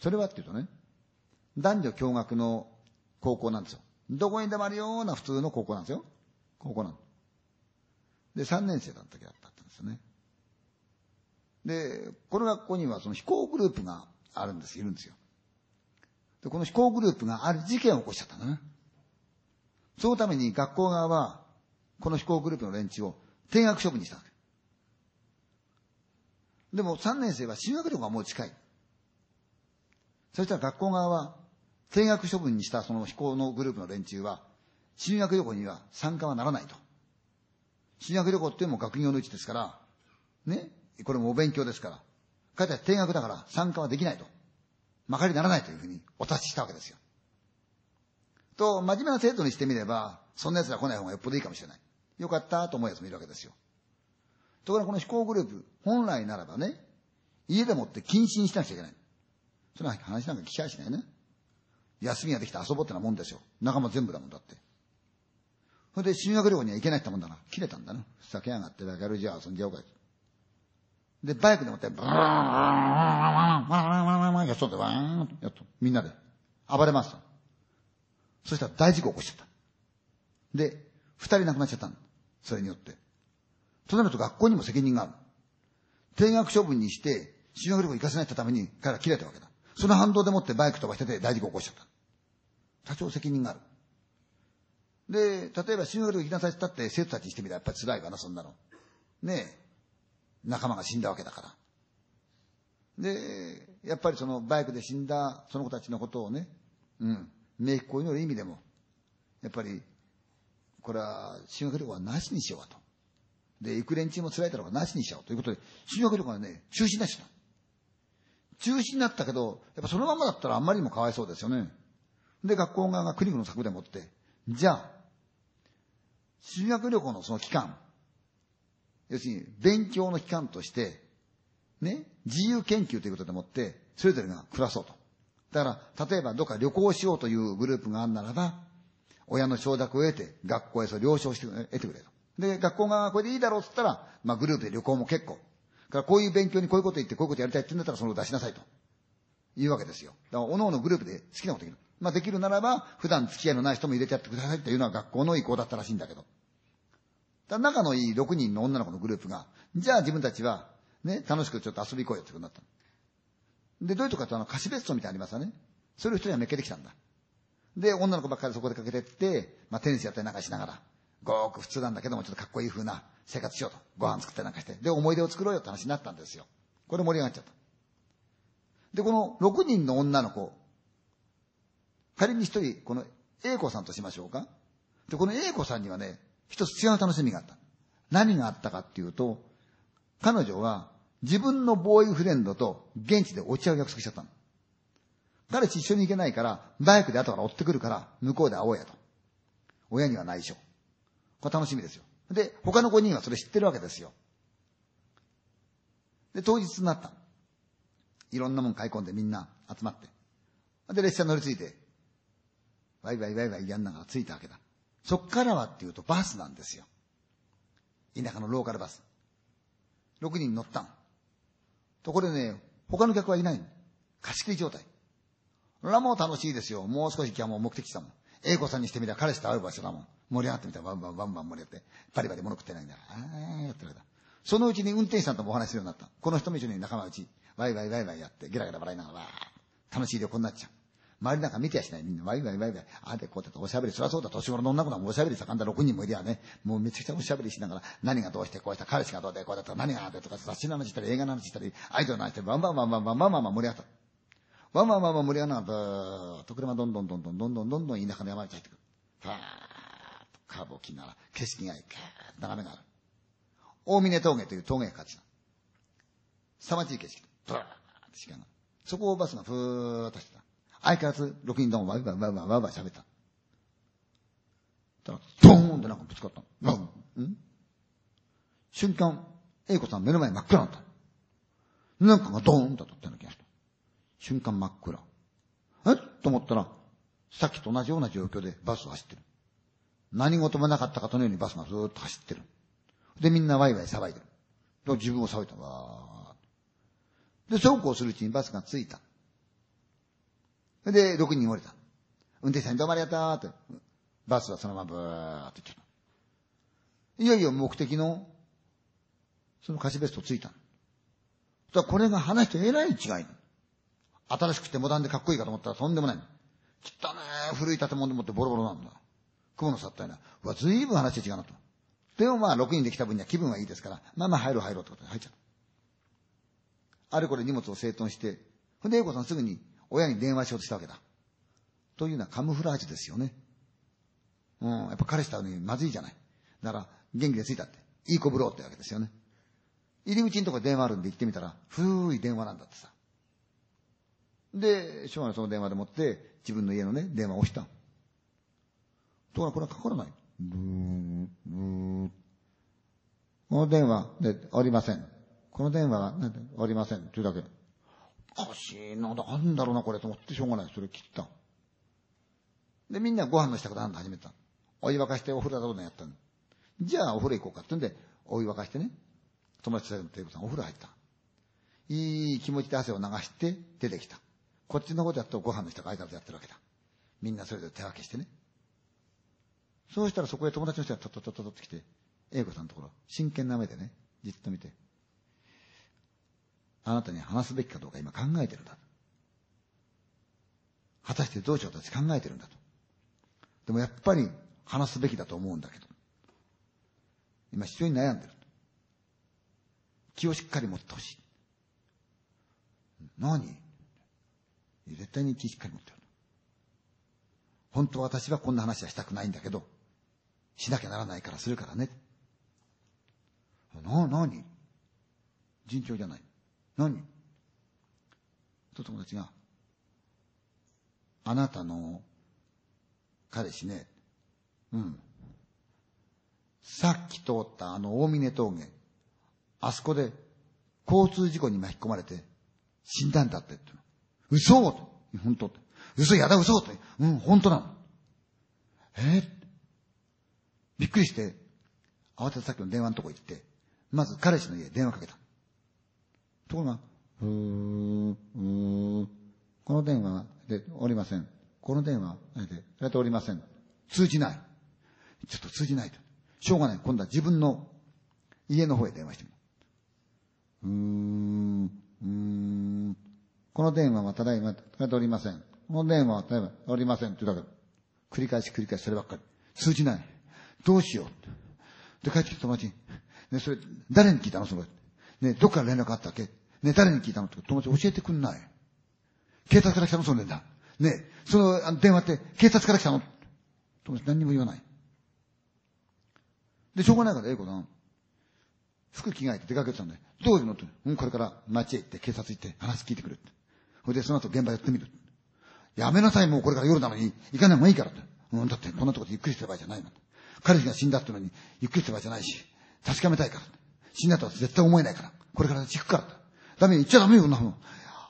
それはっていうとね、男女共学の高校なんですよ。どこにでもあるような普通の高校なんですよ。高校なの。で、3年生だった時だったんですよね。で、この学校にはその非行グループがあるんです、いるんですよ。で、この非行グループがある事件を起こしちゃったんだね。そのために学校側は、この非行グループの連中を定額処分にしたわけ。でも3年生は修学旅行がもう近い。そしたら学校側は、定額処分にしたその非行のグループの連中は、修学旅行には参加はならないと。修学旅行っていうのも学業のうちですから、ね、これもお勉強ですから、彼たち定額だから参加はできないと。まかりならないというふうにお達ししたわけですよ。と、真面目な生徒にしてみれば、そんな奴ら来ない方がよっぽどいいかもしれない。よかったと思う奴もいるわけですよ。ところがこの飛行グループ、本来ならばね、家でもって謹慎しなくちゃいけない。その話なんか聞きゃしないね。休みができて遊ぼうってなもんですよ。仲間全部だもんだって。それで修学旅行には行けないってもんだな。切れたんだな。酒やがってバカルじゃ遊んじゃおうか。で、バイクでもって、ブーン、ブーン、ブーン、ブーン、ブーン、ブーン、やっと、ブーン、やっと、みんなで、暴れますと。そしたら大事故起こしちゃった。で、二人亡くなっちゃったんそれによって。となると学校にも責任がある。定額処分にして、修学旅行行かせないってために彼ら切れたわけだ。その反動でもってバイク飛ばしてて大事故起こしちゃった。多少責任がある。で、例えば修学旅行行きなさいって言ったって生徒たちにしてみたらやっぱり辛いわな、そんなの。ねえ。仲間が死んだわけだから。で、やっぱりそのバイクで死んだその子たちのことをね、うん、冥福を祈る意味でも、やっぱり、これは修学旅行はなしにしようと。で、行く連中も辛いだろうからなしにしようということで、修学旅行はね、中止になっちゃった。中止になったけど、やっぱそのままだったらあんまりにもかわいそうですよね。で、学校側がクリニックの策でもって、じゃあ、修学旅行のその期間、要するに勉強の期間として、ね、自由研究ということでもって、それぞれが暮らそうと。だから、例えばどっか旅行しようというグループがあるならば、親の承諾を得て、学校へそれ了承して、得てくれと。で、学校側がこれでいいだろうって言ったら、まあグループで旅行も結構。からこういう勉強にこういうこと言ってこういうことやりたいって言うんだったらそれを出しなさいと。いうわけですよ。だから、各々グループで好きなことできる。まあできるならば、普段付き合いのない人も入れてやってくださいっていうのは学校の意向だったらしいんだけど。だ仲のいい6人の女の子のグループが、じゃあ自分たちは、ね、楽しくちょっと遊び行こうよってことになった。で、どういうとこかとあの、貸別荘みたいなのありますよね。それを一人はめっけてきたんだ。で、女の子ばっかりそこでかけてって、まあテニスやったりなんかしながら、ごく普通なんだけども、ちょっとかっこいい風な生活しようと。ご飯作ったりなんかして。で、思い出を作ろうよって話になったんですよ。これ盛り上がっちゃった。で、この6人の女の子、仮に一人、この A 子さんとしましょうか。で、この A 子さんにはね、一つ違う楽しみがあった。何があったかっていうと、彼女は自分のボーイフレンドと現地でお茶を約束しちゃったの。彼氏一緒に行けないから、バイクで後から追ってくるから、向こうで会おうやと。親には内緒。これ楽しみですよ。で、他の5人はそれ知ってるわけですよ。で、当日になった。いろんなもん買い込んでみんな集まって。で、列車乗り継いで、ワイワイワイワイやんながら着いたわけだ。そっからはっていうとバスなんですよ。田舎のローカルバス。6人乗ったん。ところでね、他の客はいない貸し切り状態。それはもう楽しいですよ。もう少し今日もう目的地だもん。英子さんにしてみれば彼氏と会う場所だもん。盛り上がってみたらバンバンバンバン盛り上がって、バリバリ物食ってないんだ。ああ、やってるだ。そのうちに運転手さんともお話しするようになった。この人も一緒に仲間内、ワイワイワイワイやって、ゲラゲラ笑いながら、楽しい旅行になっちゃう。周りなんか見てやしない。みんなワイワイワイワイ。ああでこうやっておしゃべり。そりゃそうだ。年頃の女の子もおしゃべり盛んだ6人もいりゃね。もうめちゃくちゃおしゃべりしながら、何がどうしてこうした、彼氏がどうでこうだった、何があってとか、雑誌の話したり、映画の話したり、アイドルの話したり、バンバンバンバンバンバンバンバン盛り上がった。バンバンバンバン盛り上がった。ーっと車どんどんどんどんどんどんどん田舎の山に入ってくる。ファーッとカーブを切りながら、景色がいい、眺めがある。大峰峠という峠が勝ちた。凄まじい景色。ブーッと時間が。そこをバスがふーっとしてた。相変わらず6人ともワイワイワイワイワイ喋った。たら、ドーンってなんかぶつかったの。ん？瞬間、英子さん目の前真っ暗だった。なんかがドーンと当たったような気がした。瞬間真っ暗。えと思ったら、さっきと同じような状況でバスを走ってる。何事もなかったかとのようにバスがずーっと走ってる。で、みんなワイワイ騒いでる。で、自分も騒いだ。わーで、そうこうするうちにバスが着いた。で、6人降りた。運転手さんにどうもありがとうって。バスはそのままブーって行っちゃった。いよいよ目的の、その貸しベストついた。だこれが話とえらい違いな。新しくてモダンでかっこいいかと思ったらとんでもないの。汚ね古い建物でもってボロボロなんだ。雲の去ったような。うわ、ずいぶん話違うなと。でもまあ、6人で来た分には気分はいいですから、まあまあ入ろう入ろうってことで入っちゃう。あれこれ荷物を整頓して、ほんで、英子さんすぐに親に電話しようとしたわけだ。というのはカムフラージュですよね。うん、やっぱ彼氏と会うのにまずいじゃない。だから、元気で着いたって。いい子ぶろうってわけですよね。入り口のとこ電話あるんで行ってみたら、古い電話なんだってさ。で、しょうがないその電話でもって、自分の家のね、電話を押した。ところがこれはかからない。ブー、ブー。この電話でおりません。この電話がおりません。というだけ。おかしいな、なんだろうな、これと思ってしょうがない。それ切った。で、みんなご飯の支度なんだ始めた。お湯沸かしてお風呂だろうなやったの。じゃあお風呂行こうかってんで、お湯沸かしてね。友達のテーブルさんお風呂入った。いい気持ちで汗を流して出てきた。こっちのことやっとご飯の人が相変わらずやってるわけだ。みんなそれぞれ手分けしてね。そうしたらそこへ友達の人がトトトトトって来て、英子さんのところ、真剣な目でね、じっと見て、あなたに話すべきかどうか今考えてるんだ。果たしてどうしようと考えてるんだと。でもやっぱり話すべきだと思うんだけど。今非常に悩んでる。気をしっかり持ってほしい。何？絶対に気しっかり持ってる。本当は私はこんな話はしたくないんだけど、しなきゃならないからするからね。な、なに？順調じゃない。何と友達が、あなたの彼氏ね、うん。さっき通ったあの大峰峠、あそこで交通事故に巻き込まれて死んだんだってって嘘と。本当嘘やだ嘘と。うん、本当なの。えー、びっくりして、慌ててさっきの電話のとこ行って、まず彼氏の家電話かけた。ところが、うー、うー、この電話でおりません。この電話でやっておりません。通じない。ちょっと通じないと。しょうがない。今度は自分の家の方へ電話してみる。うーん、うーん、この電話はただいま、かけておりません。この電話はただいま、おりません。って言うだけ。繰り返し繰り返しそればっかり。通じない。どうしよう。で、帰ってきた友達に、ね、それ、誰に聞いたの？それ。ね、どっから連絡あったっけ？ね、誰に聞いたの？って友達教えてくんない。警察から来たの？その連絡。ね、その電話って警察から来たの？友達何にも言わない。で、しょうがないから、英子さん。服着替えて出かけてたんだよ。どういうの？って。うん、これから街へ行って警察行って話聞いてくるって。それでその後現場やってみる。やめなさい、もうこれから夜なのに、行かない方がいいからって。うん、だってこんなとこでゆっくりしてる場合じゃないの。彼氏が死んだってのに、ゆっくりしてる場合じゃないし、確かめたいから。死んだとは絶対思えないから。これから行くから。ダメ、行っちゃダメよ、こんなの。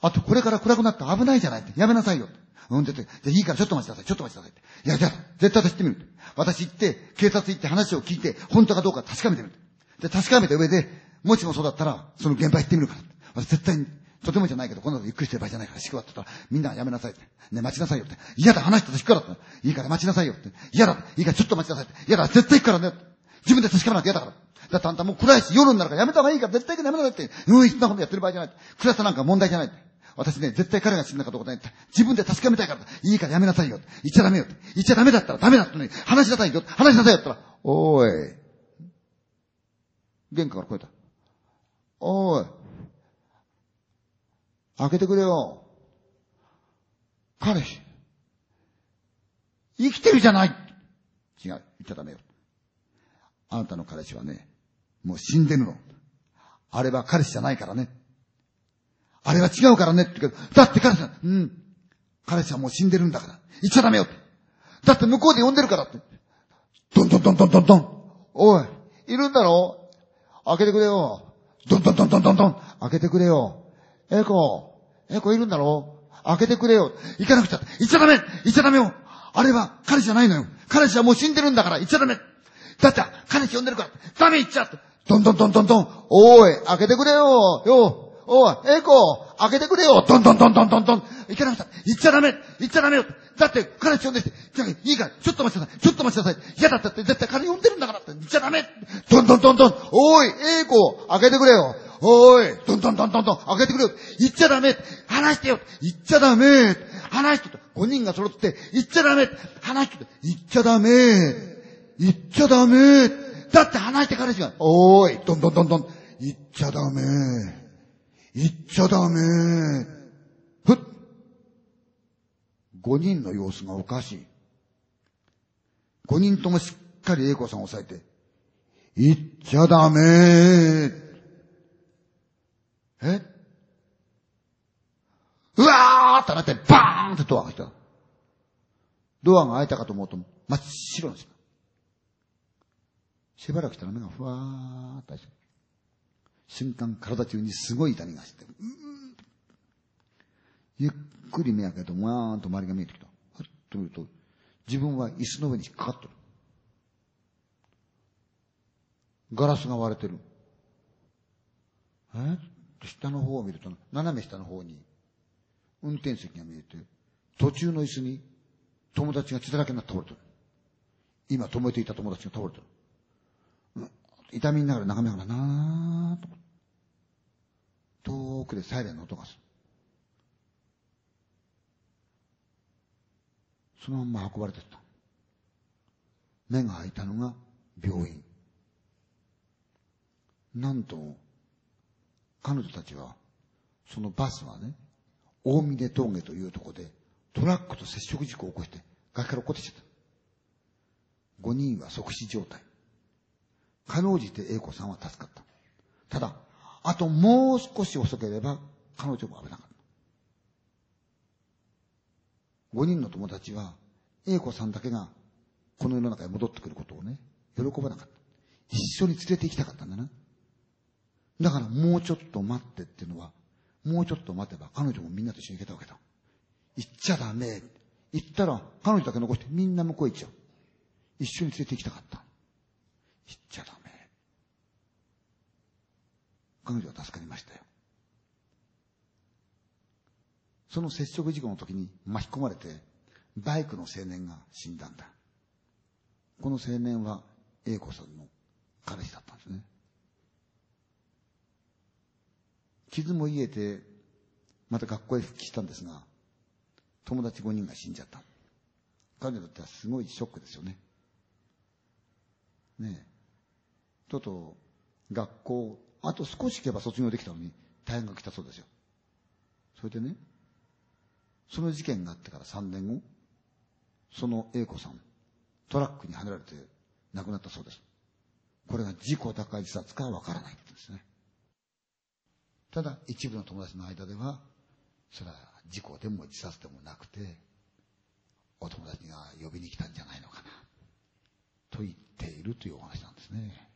あと、これから暗くなって危ないじゃないって。やめなさいよ。うん、って言って、じゃいいからちょっと待ちなさい、ちょっと待ちなさいって。いや、じゃあ、絶対私行ってみる。私行って、警察行って話を聞いて、本当かどうか確かめてみる。で、確かめた上で、もしもそうだったら、その現場行ってみるから。私絶対に、とてもじゃないけど、こんなのゆっくりしてる場合じゃないから、しくわってたら、みんなやめなさいって。ね、待ちなさいよって。嫌だ、話してたからって。いいから待ちなさいよって。嫌だ、いいからちょっと待ちなさいって。嫌だ、絶対行くからね。自分で確かめなきゃ嫌だから。だってあんたもう暗いし、夜になるからやめた方がいいから、絶対行くやめなさいって。うん、そんなことやってる場合じゃない。暗さなんか問題じゃない。私ね、絶対彼が死んだかどうかないって。自分で確かめたいから。いいからやめなさいよ。言っちゃダメよ。言っちゃダメだったらダメだったのに、話しなさいよって。話しなさいよって言ったら、おーい。玄関から声た。おーい。開けてくれよ。彼氏。生きてるじゃない違う。言っちゃダメよ。あなたの彼氏はね、もう死んでるの。あれは彼氏じゃないからね。あれは違うからねって言うけど、だって彼氏は、うん。彼氏はもう死んでるんだから。言っちゃダメよ。だって向こうで呼んでるからって。どんどんどんどんどんどん。おい、いるんだろ？開けてくれよ。どんどんどんどんどんどん。開けてくれよ。エコ、エコいるんだろ？開けてくれよ。行かなくちゃ。行っちゃダメ行っちゃダメよ。あれは彼氏じゃないのよ。彼氏はもう死んでるんだから行っちゃダメ。だって彼氏呼んでるから。ダメ行っちゃって。どんどんどんどんどん。おい、開けてくれよ。よ。おい、エコ、開けてくれよ。どんどんどんどんどんどん。行かなかった。行っちゃダメ行っちゃダメよだって彼氏呼んでて、じゃあいいから、ちょっと待ちなさい。ちょっと待ちなさい。嫌だったって絶対彼呼んでるんだからって。行っちゃダメどんどんどんどんおい、英子開けてくれよおい、どんどんどんどんどん開けてくれよ行っちゃダメ話してよ行っちゃダメ話してと。5人が揃って、行っちゃダメ話してと。行っちゃダメ行っちゃダメだって話して彼氏が、おい、どんどんどんどん。行っちゃダメ行っちゃダメふっ。5人の様子がおかしい。5人ともしっかり英子さんを押さえて、行っちゃダメえ？うわーってなって、バーンってドアが開いた。ドアが開いたかと思うと、真っ白なんですよ。しばらくしたら目がふわーっと開いて瞬間体中にすごい痛みがして、うーゆっくり目開けると、わーんと周りが見えてきた。ふっと見ると、自分は椅子の上に引っかかってる。ガラスが割れてる。え？下の方を見ると、斜め下の方に、運転席が見えて、途中の椅子に友達が血だらけになって倒れてる。今止めていた友達が倒れてる。痛みながら眺めながらなーと。遠くでサイレンの音がする。そのまま運ばれてった。目が開いたのが病院。なんと、彼女たちは、そのバスはね、大峰峠というとこで、トラックと接触事故を起こして、崖から落っこってきちゃった。5人は即死状態。かろうじて英子さんは助かった。ただ、あともう少し遅ければ、彼女も危なかった。5人の友達は、英子さんだけが、この世の中へ戻ってくることをね、喜ばなかった。一緒に連れて行きたかったんだな。だからもうちょっと待ってっていうのは、もうちょっと待てば彼女もみんなと一緒に行けたわけだ。行っちゃダメ。行ったら彼女だけ残してみんな向こう行っちゃう。一緒に連れて行きたかった。行っちゃダメ。彼女は助かりましたよ。その接触事故の時に巻き込まれて、バイクの青年が死んだんだ。この青年は英子さんの彼氏だったんですね。傷も癒えて、また学校へ復帰したんですが、友達5人が死んじゃった。彼女にとってはすごいショックですよね。ねえ。とうとう、学校、あと少し行けば卒業できたのに、大変が来たそうですよ。それでね、その事件があってから3年後、その A 子さん、トラックにはねられて亡くなったそうです。これが事故高い自殺かわからないんですね。ただ、一部の友達の間では、それは事故でも自殺でもなくて、お友達が呼びに来たんじゃないのかな、と言っているというお話なんですね。